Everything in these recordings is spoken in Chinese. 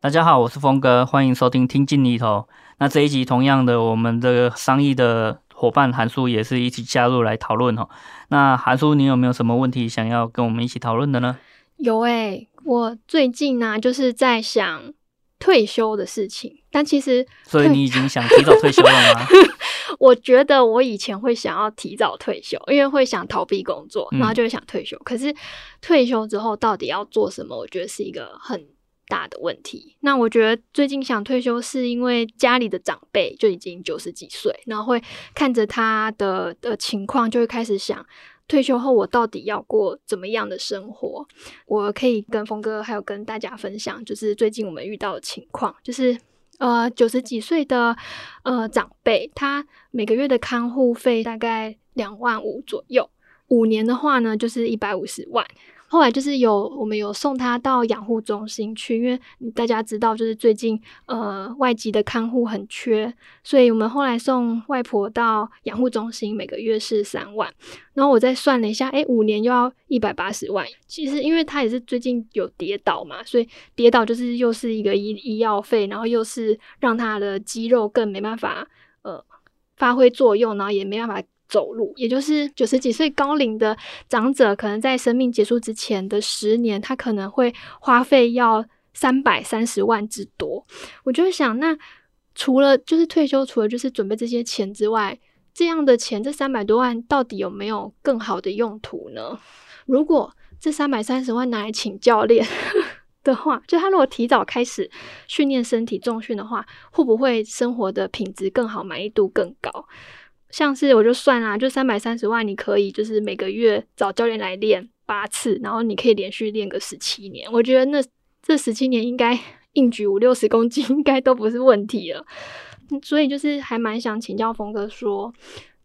大家好，我是峰哥，欢迎收听《听进里头》。那这一集同样的，我们这个商议的伙伴韩叔也是一起加入来讨论哈。那韩叔，你有没有什么问题想要跟我们一起讨论的呢？有诶、欸，我最近呢、啊、就是在想退休的事情，但其实所以你已经想提早退休了吗？我觉得我以前会想要提早退休，因为会想逃避工作，然后就会想退休。嗯、可是退休之后到底要做什么？我觉得是一个很大的问题。那我觉得最近想退休，是因为家里的长辈就已经九十几岁，然后会看着他的的情况，就会开始想，退休后我到底要过怎么样的生活？我可以跟峰哥还有跟大家分享，就是最近我们遇到的情况，就是呃九十几岁的呃长辈，他每个月的看护费大概两万五左右，五年的话呢，就是一百五十万。后来就是有我们有送他到养护中心去，因为大家知道，就是最近呃外籍的看护很缺，所以我们后来送外婆到养护中心，每个月是三万。然后我再算了一下，诶，五年又要一百八十万。其实因为他也是最近有跌倒嘛，所以跌倒就是又是一个医医药费，然后又是让他的肌肉更没办法呃发挥作用，然后也没办法。走路，也就是九十几岁高龄的长者，可能在生命结束之前的十年，他可能会花费要三百三十万之多。我就想，那除了就是退休，除了就是准备这些钱之外，这样的钱，这三百多万到底有没有更好的用途呢？如果这三百三十万拿来请教练 的话，就他如果提早开始训练身体重训的话，会不会生活的品质更好，满意度更高？像是我就算啦，就三百三十万，你可以就是每个月找教练来练八次，然后你可以连续练个十七年。我觉得那这十七年应该 硬举五六十公斤应该都不是问题了。所以就是还蛮想请教峰哥说，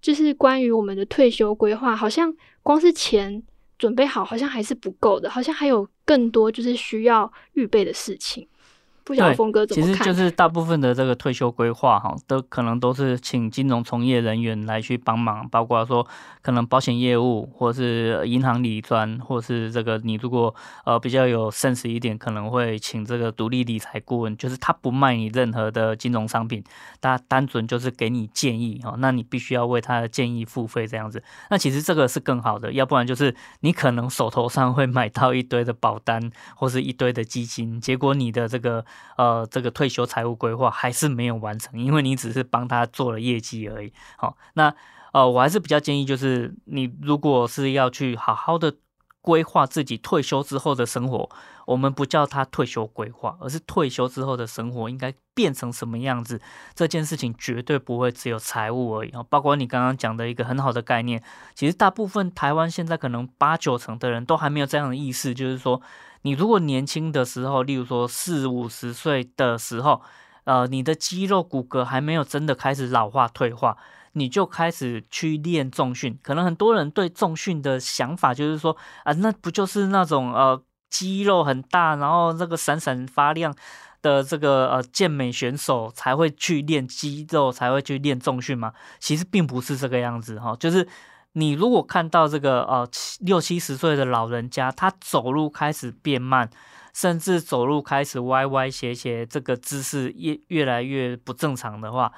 就是关于我们的退休规划，好像光是钱准备好，好像还是不够的，好像还有更多就是需要预备的事情。不晓得峰哥怎么看？其实就是大部分的这个退休规划哈，都可能都是请金融从业人员来去帮忙，包括说可能保险业务，或是银行理专，或是这个你如果呃比较有 sense 一点，可能会请这个独立理财顾问，就是他不卖你任何的金融商品，他单纯就是给你建议哈，那你必须要为他的建议付费这样子。那其实这个是更好的，要不然就是你可能手头上会买到一堆的保单或是一堆的基金，结果你的这个。呃，这个退休财务规划还是没有完成，因为你只是帮他做了业绩而已。好，那呃，我还是比较建议，就是你如果是要去好好的规划自己退休之后的生活，我们不叫他退休规划，而是退休之后的生活应该变成什么样子。这件事情绝对不会只有财务而已啊。包括你刚刚讲的一个很好的概念，其实大部分台湾现在可能八九成的人都还没有这样的意识，就是说。你如果年轻的时候，例如说四五十岁的时候，呃，你的肌肉骨骼还没有真的开始老化退化，你就开始去练重训。可能很多人对重训的想法就是说，啊，那不就是那种呃肌肉很大，然后这个闪闪发亮的这个呃健美选手才会去练肌肉，才会去练重训吗？其实并不是这个样子哈，就是。你如果看到这个呃六七十岁的老人家，他走路开始变慢，甚至走路开始歪歪斜斜，这个姿势越越来越不正常的话，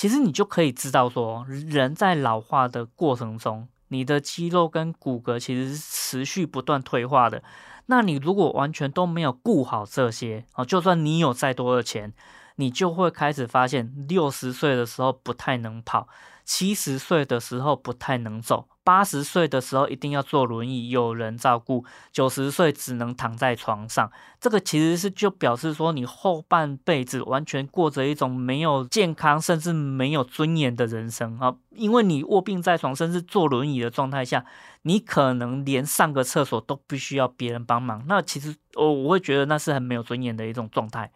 其实你就可以知道说，人在老化的过程中，你的肌肉跟骨骼其实是持续不断退化的。那你如果完全都没有顾好这些啊，就算你有再多的钱，你就会开始发现，六十岁的时候不太能跑。七十岁的时候不太能走，八十岁的时候一定要坐轮椅，有人照顾；九十岁只能躺在床上。这个其实是就表示说，你后半辈子完全过着一种没有健康，甚至没有尊严的人生啊！因为你卧病在床，甚至坐轮椅的状态下，你可能连上个厕所都必须要别人帮忙。那其实我我会觉得那是很没有尊严的一种状态。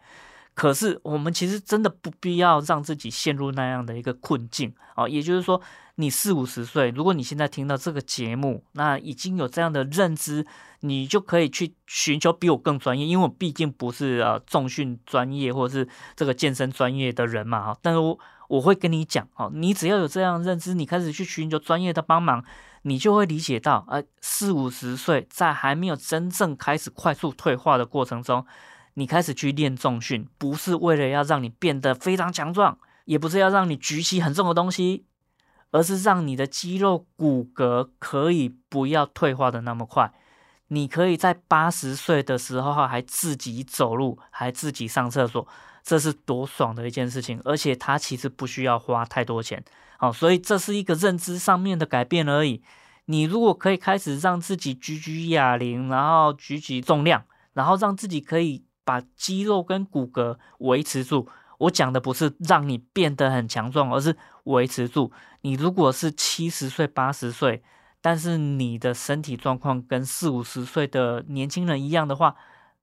可是我们其实真的不必要让自己陷入那样的一个困境啊！也就是说，你四五十岁，如果你现在听到这个节目，那已经有这样的认知，你就可以去寻求比我更专业，因为我毕竟不是呃重训专业或者是这个健身专业的人嘛哈。但是我我会跟你讲哦，你只要有这样的认知，你开始去寻求专业的帮忙，你就会理解到，呃，四五十岁在还没有真正开始快速退化的过程中。你开始去练重训，不是为了要让你变得非常强壮，也不是要让你举起很重的东西，而是让你的肌肉骨骼可以不要退化的那么快。你可以在八十岁的时候还自己走路，还自己上厕所，这是多爽的一件事情！而且它其实不需要花太多钱，好，所以这是一个认知上面的改变而已。你如果可以开始让自己举举哑铃，然后举起重量，然后让自己可以。把肌肉跟骨骼维持住，我讲的不是让你变得很强壮，而是维持住。你如果是七十岁、八十岁，但是你的身体状况跟四五十岁的年轻人一样的话，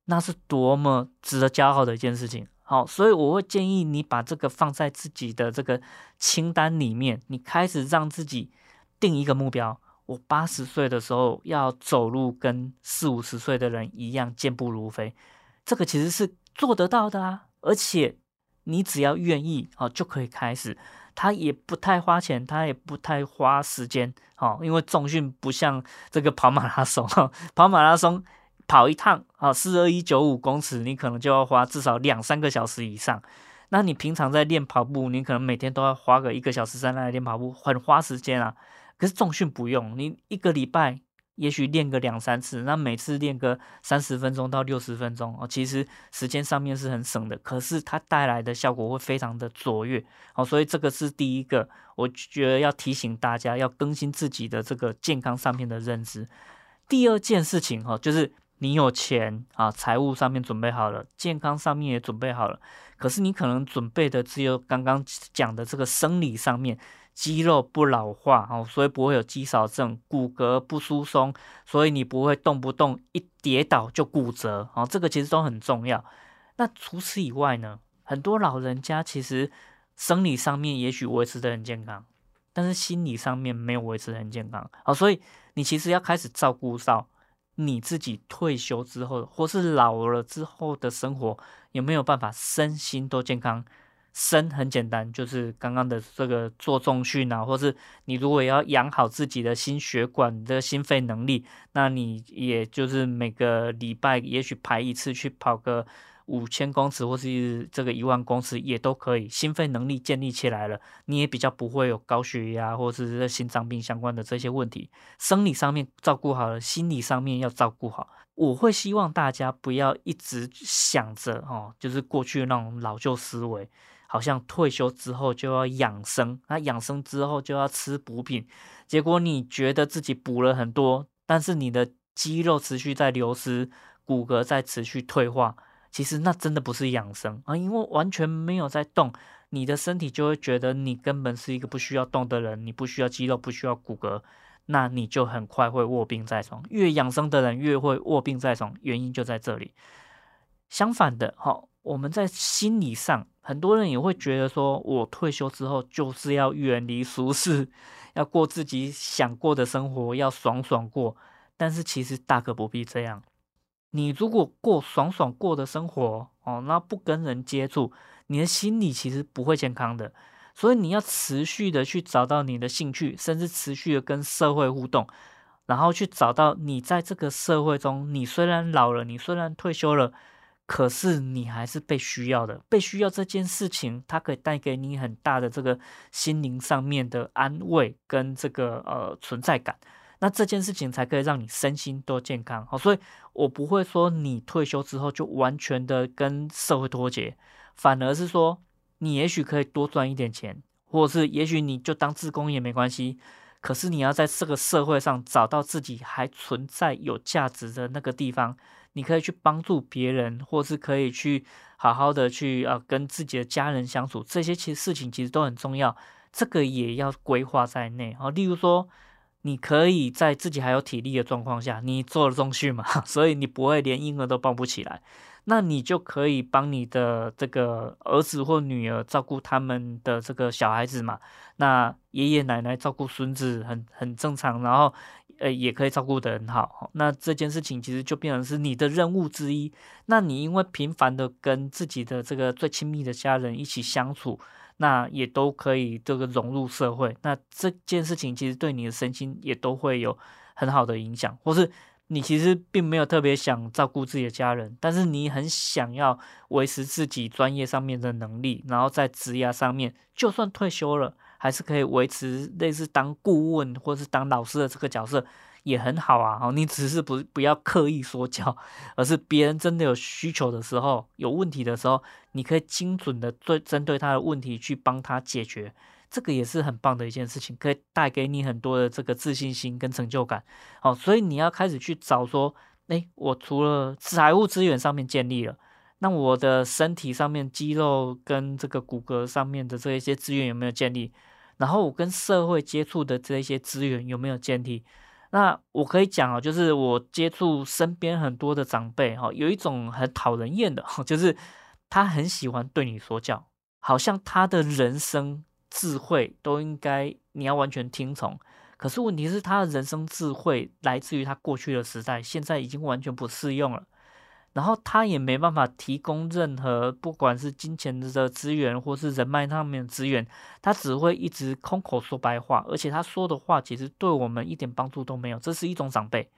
那是多么值得骄傲的一件事情。好，所以我会建议你把这个放在自己的这个清单里面，你开始让自己定一个目标。我八十岁的时候要走路跟四五十岁的人一样，健步如飞。这个其实是做得到的啊，而且你只要愿意哦，就可以开始。它也不太花钱，它也不太花时间哦，因为重训不像这个跑马拉松，跑马拉松跑一趟啊，四二一九五公尺，你可能就要花至少两三个小时以上。那你平常在练跑步，你可能每天都要花个一个小时在那里练跑步，很花时间啊。可是重训不用，你一个礼拜。也许练个两三次，那每次练个三十分钟到六十分钟哦，其实时间上面是很省的，可是它带来的效果会非常的卓越哦，所以这个是第一个，我觉得要提醒大家要更新自己的这个健康上面的认知。第二件事情哈，就是你有钱啊，财务上面准备好了，健康上面也准备好了，可是你可能准备的只有刚刚讲的这个生理上面。肌肉不老化哦，所以不会有肌少症；骨骼不疏松，所以你不会动不动一跌倒就骨折哦。这个其实都很重要。那除此以外呢，很多老人家其实生理上面也许维持得很健康，但是心理上面没有维持得很健康哦。所以你其实要开始照顾到你自己退休之后，或是老了之后的生活，有没有办法身心都健康？生很简单，就是刚刚的这个做重训啊，或是你如果要养好自己的心血管的心肺能力，那你也就是每个礼拜也许排一次去跑个五千公尺，或是这个一万公尺也都可以。心肺能力建立起来了，你也比较不会有高血压或者是心脏病相关的这些问题。生理上面照顾好了，心理上面要照顾好。我会希望大家不要一直想着哦，就是过去那种老旧思维。好像退休之后就要养生，那养生之后就要吃补品，结果你觉得自己补了很多，但是你的肌肉持续在流失，骨骼在持续退化，其实那真的不是养生啊，因为完全没有在动，你的身体就会觉得你根本是一个不需要动的人，你不需要肌肉，不需要骨骼，那你就很快会卧病在床。越养生的人越会卧病在床，原因就在这里。相反的，哈。我们在心理上，很多人也会觉得说，我退休之后就是要远离俗世，要过自己想过的生活，要爽爽过。但是其实大可不必这样。你如果过爽爽过的生活，哦，那不跟人接触，你的心理其实不会健康的。所以你要持续的去找到你的兴趣，甚至持续的跟社会互动，然后去找到你在这个社会中，你虽然老了，你虽然退休了。可是你还是被需要的，被需要这件事情，它可以带给你很大的这个心灵上面的安慰跟这个呃存在感。那这件事情才可以让你身心都健康。好，所以我不会说你退休之后就完全的跟社会脱节，反而是说你也许可以多赚一点钱，或者是也许你就当自工也没关系。可是你要在这个社会上找到自己还存在有价值的那个地方，你可以去帮助别人，或是可以去好好的去啊跟自己的家人相处，这些其实事情其实都很重要，这个也要规划在内啊。例如说，你可以在自己还有体力的状况下，你做了重训嘛，所以你不会连婴儿都抱不起来。那你就可以帮你的这个儿子或女儿照顾他们的这个小孩子嘛。那爷爷奶奶照顾孙子很很正常，然后呃也可以照顾得很好。那这件事情其实就变成是你的任务之一。那你因为频繁的跟自己的这个最亲密的家人一起相处，那也都可以这个融入社会。那这件事情其实对你的身心也都会有很好的影响，或是。你其实并没有特别想照顾自己的家人，但是你很想要维持自己专业上面的能力，然后在职涯上面，就算退休了，还是可以维持类似当顾问或是当老师的这个角色，也很好啊。哦，你只是不不要刻意说教，而是别人真的有需求的时候，有问题的时候，你可以精准的对针对他的问题去帮他解决。这个也是很棒的一件事情，可以带给你很多的这个自信心跟成就感。好，所以你要开始去找说，诶，我除了财务资源上面建立了，那我的身体上面肌肉跟这个骨骼上面的这一些资源有没有建立？然后我跟社会接触的这一些资源有没有建立？那我可以讲哦，就是我接触身边很多的长辈，哈，有一种很讨人厌的，就是他很喜欢对你说教，好像他的人生。智慧都应该你要完全听从，可是问题是他的人生智慧来自于他过去的时代，现在已经完全不适用了。然后他也没办法提供任何不管是金钱的资源或是人脉上面的资源，他只会一直空口说白话，而且他说的话其实对我们一点帮助都没有。这是一种长辈，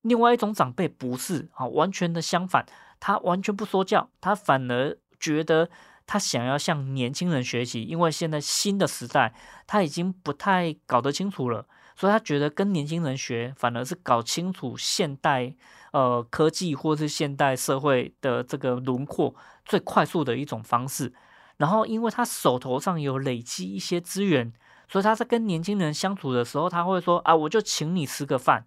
另外一种长辈不是啊，完全的相反，他完全不说教，他反而觉得。他想要向年轻人学习，因为现在新的时代他已经不太搞得清楚了，所以他觉得跟年轻人学反而是搞清楚现代呃科技或是现代社会的这个轮廓最快速的一种方式。然后，因为他手头上有累积一些资源，所以他在跟年轻人相处的时候，他会说啊，我就请你吃个饭，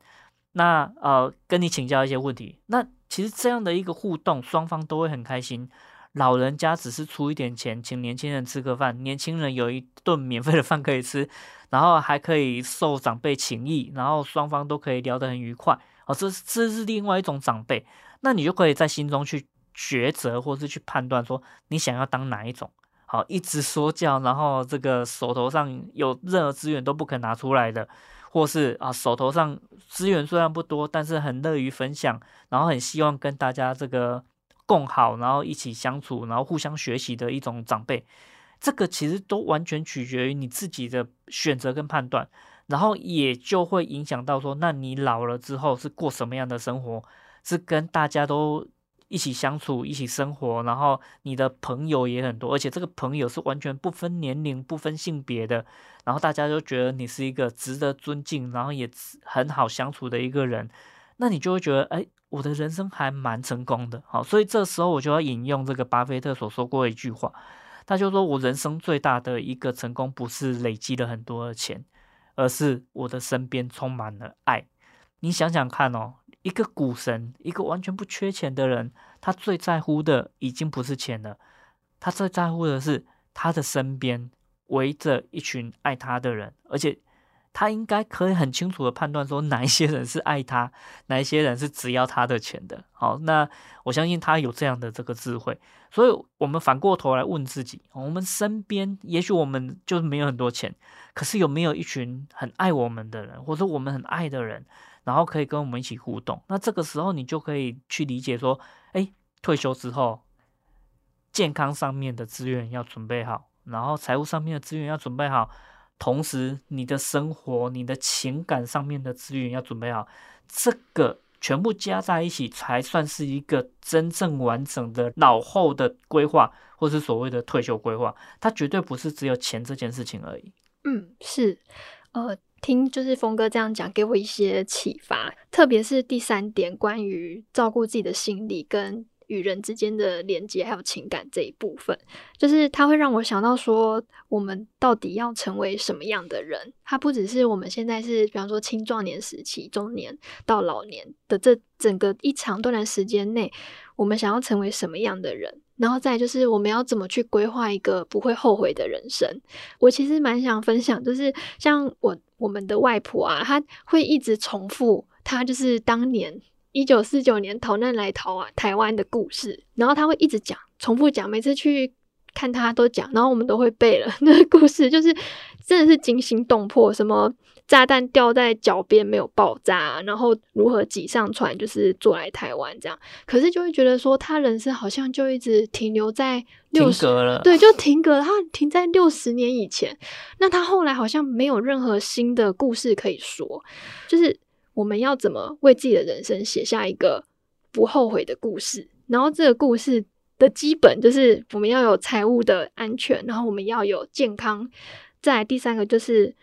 那呃跟你请教一些问题。那其实这样的一个互动，双方都会很开心。老人家只是出一点钱，请年轻人吃个饭，年轻人有一顿免费的饭可以吃，然后还可以受长辈情谊，然后双方都可以聊得很愉快。哦，这这是另外一种长辈，那你就可以在心中去抉择，或是去判断说你想要当哪一种。好，一直说教，然后这个手头上有任何资源都不肯拿出来的，或是啊手头上资源虽然不多，但是很乐于分享，然后很希望跟大家这个。共好，然后一起相处，然后互相学习的一种长辈，这个其实都完全取决于你自己的选择跟判断，然后也就会影响到说，那你老了之后是过什么样的生活？是跟大家都一起相处、一起生活，然后你的朋友也很多，而且这个朋友是完全不分年龄、不分性别的，然后大家都觉得你是一个值得尊敬，然后也很好相处的一个人，那你就会觉得，哎。我的人生还蛮成功的，好，所以这时候我就要引用这个巴菲特所说过的一句话，他就说我人生最大的一个成功不是累积了很多的钱，而是我的身边充满了爱。你想想看哦，一个股神，一个完全不缺钱的人，他最在乎的已经不是钱了，他最在乎的是他的身边围着一群爱他的人，而且。他应该可以很清楚的判断说哪一些人是爱他，哪一些人是只要他的钱的。好，那我相信他有这样的这个智慧。所以，我们反过头来问自己：我们身边也许我们就没有很多钱，可是有没有一群很爱我们的人，或者我们很爱的人，然后可以跟我们一起互动？那这个时候，你就可以去理解说：诶，退休之后，健康上面的资源要准备好，然后财务上面的资源要准备好。同时，你的生活、你的情感上面的资源要准备好，这个全部加在一起，才算是一个真正完整的老后的规划，或是所谓的退休规划。它绝对不是只有钱这件事情而已。嗯，是，呃，听就是峰哥这样讲，给我一些启发，特别是第三点，关于照顾自己的心理跟。与人之间的连接还有情感这一部分，就是它会让我想到说，我们到底要成为什么样的人？它不只是我们现在是，比方说青壮年时期、中年到老年的这整个一长段的时间内，我们想要成为什么样的人？然后再就是我们要怎么去规划一个不会后悔的人生？我其实蛮想分享，就是像我我们的外婆啊，她会一直重复，她就是当年。一九四九年逃难来逃啊台湾的故事，然后他会一直讲，重复讲，每次去看他都讲，然后我们都会背了 那个故事，就是真的是惊心动魄。什么炸弹掉在脚边没有爆炸，然后如何挤上船，就是坐来台湾这样。可是就会觉得说，他人生好像就一直停留在六十，对，就停格了，他停在六十年以前。那他后来好像没有任何新的故事可以说，就是。我们要怎么为自己的人生写下一个不后悔的故事？然后这个故事的基本就是我们要有财务的安全，然后我们要有健康。再第三个就是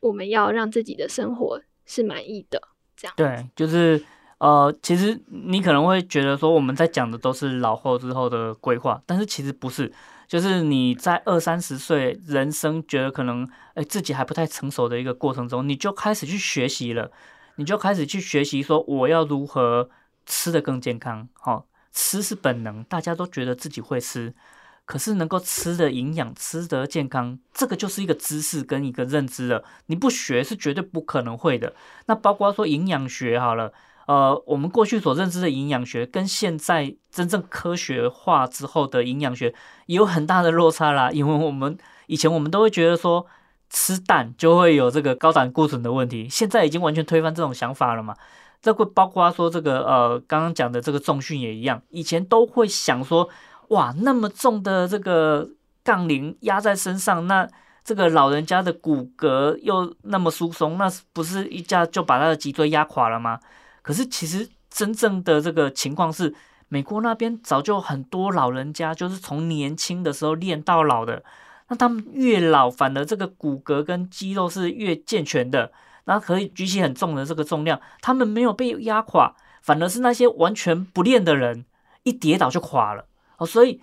我们要让自己的生活是满意的。这样对，就是呃，其实你可能会觉得说我们在讲的都是老后之后的规划，但是其实不是，就是你在二三十岁人生觉得可能哎自己还不太成熟的一个过程中，你就开始去学习了。你就开始去学习，说我要如何吃得更健康。好，吃是本能，大家都觉得自己会吃，可是能够吃的营养、吃得健康，这个就是一个知识跟一个认知了。你不学是绝对不可能会的。那包括说营养学好了，呃，我们过去所认知的营养学，跟现在真正科学化之后的营养学也有很大的落差啦。因为我们以前我们都会觉得说。吃蛋就会有这个高胆固醇的问题，现在已经完全推翻这种想法了嘛？这会包括说这个呃，刚刚讲的这个重训也一样，以前都会想说，哇，那么重的这个杠铃压在身上，那这个老人家的骨骼又那么疏松，那不是一下就把他的脊椎压垮了吗？可是其实真正的这个情况是，美国那边早就很多老人家就是从年轻的时候练到老的。那他们越老，反而这个骨骼跟肌肉是越健全的，然后可以举起很重的这个重量，他们没有被压垮，反而是那些完全不练的人，一跌倒就垮了。哦，所以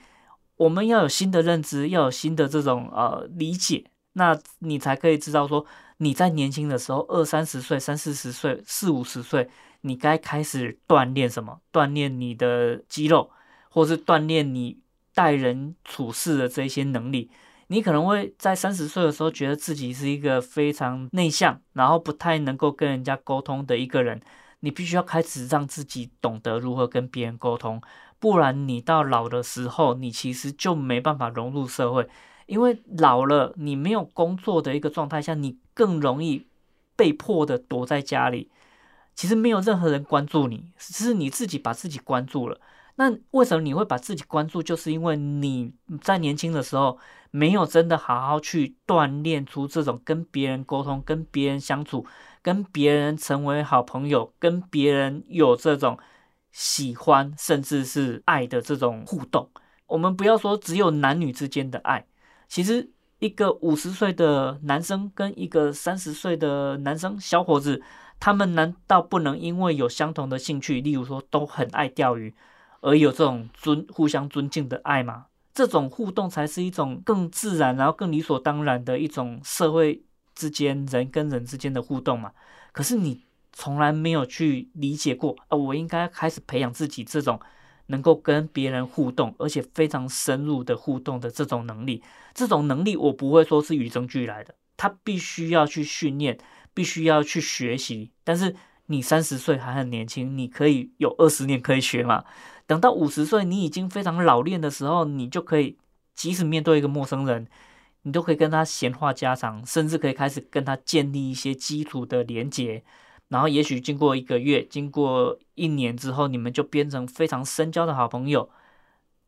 我们要有新的认知，要有新的这种呃理解，那你才可以知道说，你在年轻的时候，二三十岁、三四十岁、四五十岁，你该开始锻炼什么？锻炼你的肌肉，或是锻炼你待人处事的这些能力。你可能会在三十岁的时候觉得自己是一个非常内向，然后不太能够跟人家沟通的一个人。你必须要开始让自己懂得如何跟别人沟通，不然你到老的时候，你其实就没办法融入社会。因为老了，你没有工作的一个状态下，你更容易被迫的躲在家里。其实没有任何人关注你，只是你自己把自己关注了。那为什么你会把自己关注？就是因为你在年轻的时候没有真的好好去锻炼出这种跟别人沟通、跟别人相处、跟别人成为好朋友、跟别人有这种喜欢甚至是爱的这种互动。我们不要说只有男女之间的爱，其实一个五十岁的男生跟一个三十岁的男生小伙子，他们难道不能因为有相同的兴趣，例如说都很爱钓鱼？而有这种尊互相尊敬的爱吗，这种互动才是一种更自然，然后更理所当然的一种社会之间人跟人之间的互动嘛。可是你从来没有去理解过，啊，我应该开始培养自己这种能够跟别人互动，而且非常深入的互动的这种能力。这种能力我不会说是与生俱来的，他必须要去训练，必须要去学习。但是你三十岁还很年轻，你可以有二十年可以学嘛。等到五十岁，你已经非常老练的时候，你就可以，即使面对一个陌生人，你都可以跟他闲话家常，甚至可以开始跟他建立一些基础的连接。然后，也许经过一个月，经过一年之后，你们就变成非常深交的好朋友。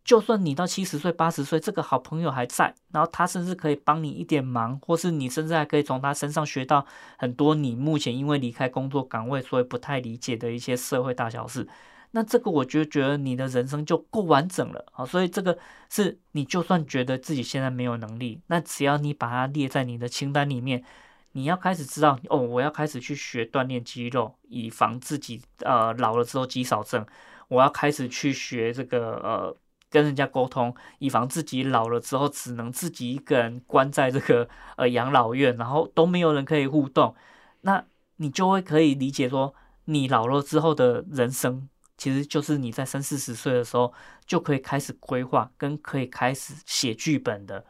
就算你到七十岁、八十岁，这个好朋友还在，然后他甚至可以帮你一点忙，或是你甚至还可以从他身上学到很多你目前因为离开工作岗位，所以不太理解的一些社会大小事。那这个我就觉得你的人生就够完整了啊，所以这个是你就算觉得自己现在没有能力，那只要你把它列在你的清单里面，你要开始知道哦，我要开始去学锻炼肌肉，以防自己呃老了之后肌少症。我要开始去学这个呃跟人家沟通，以防自己老了之后只能自己一个人关在这个呃养老院，然后都没有人可以互动，那你就会可以理解说，你老了之后的人生，其实就是你在三四十岁的时候就可以开始规划，跟可以开始写剧本的。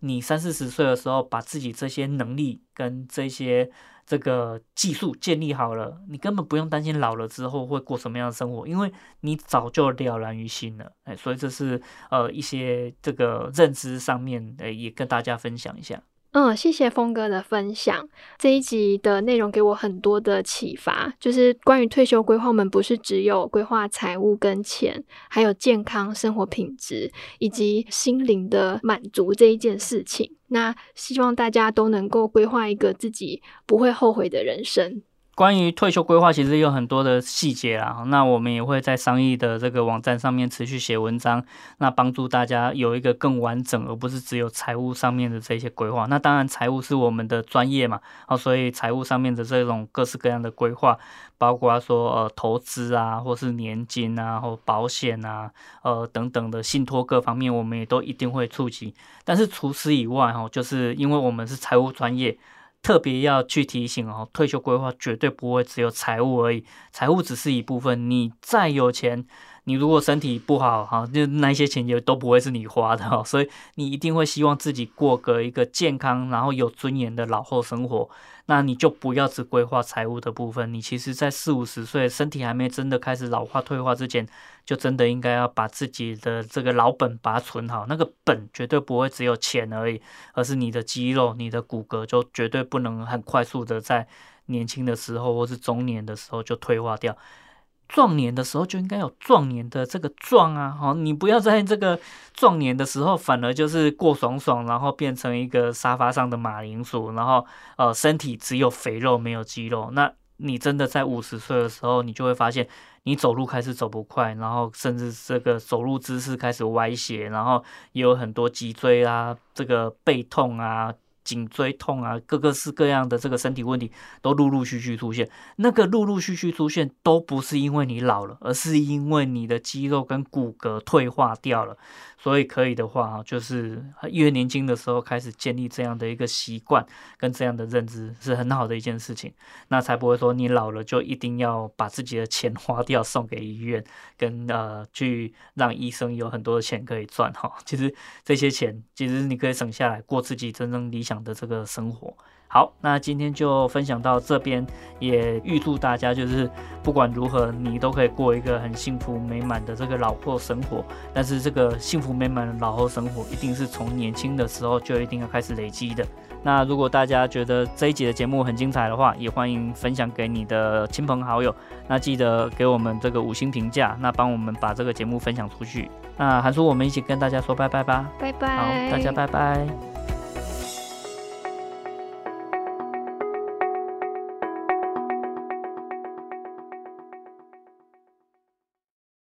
你三四十岁的时候，把自己这些能力跟这些这个技术建立好了，你根本不用担心老了之后会过什么样的生活，因为你早就了然于心了。哎，所以这是呃一些这个认知上面，呃，也跟大家分享一下。嗯，谢谢峰哥的分享。这一集的内容给我很多的启发，就是关于退休规划，我们不是只有规划财务跟钱，还有健康生活品质以及心灵的满足这一件事情。那希望大家都能够规划一个自己不会后悔的人生。关于退休规划，其实有很多的细节啦。那我们也会在商议的这个网站上面持续写文章，那帮助大家有一个更完整，而不是只有财务上面的这些规划。那当然，财务是我们的专业嘛，啊，所以财务上面的这种各式各样的规划，包括说呃投资啊，或是年金啊，或保险啊，呃等等的信托各方面，我们也都一定会触及。但是除此以外，哈，就是因为我们是财务专业。特别要去提醒哦，退休规划绝对不会只有财务而已，财务只是一部分。你再有钱，你如果身体不好哈，就那些钱也都不会是你花的哦。所以你一定会希望自己过个一个健康，然后有尊严的老后生活。那你就不要只规划财务的部分，你其实，在四五十岁，身体还没真的开始老化退化之前，就真的应该要把自己的这个老本把它存好。那个本绝对不会只有钱而已，而是你的肌肉、你的骨骼，就绝对不能很快速的在年轻的时候或是中年的时候就退化掉。壮年的时候就应该有壮年的这个壮啊，好，你不要在这个壮年的时候反而就是过爽爽，然后变成一个沙发上的马铃薯，然后呃身体只有肥肉没有肌肉，那你真的在五十岁的时候，你就会发现你走路开始走不快，然后甚至这个走路姿势开始歪斜，然后也有很多脊椎啊，这个背痛啊。颈椎痛啊，各个式各样的这个身体问题都陆陆续续出现。那个陆陆续续出现，都不是因为你老了，而是因为你的肌肉跟骨骼退化掉了。所以可以的话，就是越年轻的时候开始建立这样的一个习惯跟这样的认知，是很好的一件事情。那才不会说你老了就一定要把自己的钱 花掉，送给医院，跟呃去让医生有很多的钱可以赚哈。其实这些钱，其实你可以省下来过自己真正理想的这个生活。好，那今天就分享到这边，也预祝大家就是不管如何，你都可以过一个很幸福美满的这个老后生活。但是这个幸福美满的老后生活，一定是从年轻的时候就一定要开始累积的。那如果大家觉得这一集的节目很精彩的话，也欢迎分享给你的亲朋好友。那记得给我们这个五星评价，那帮我们把这个节目分享出去。那韩叔，我们一起跟大家说拜拜吧，拜拜，好，大家拜拜。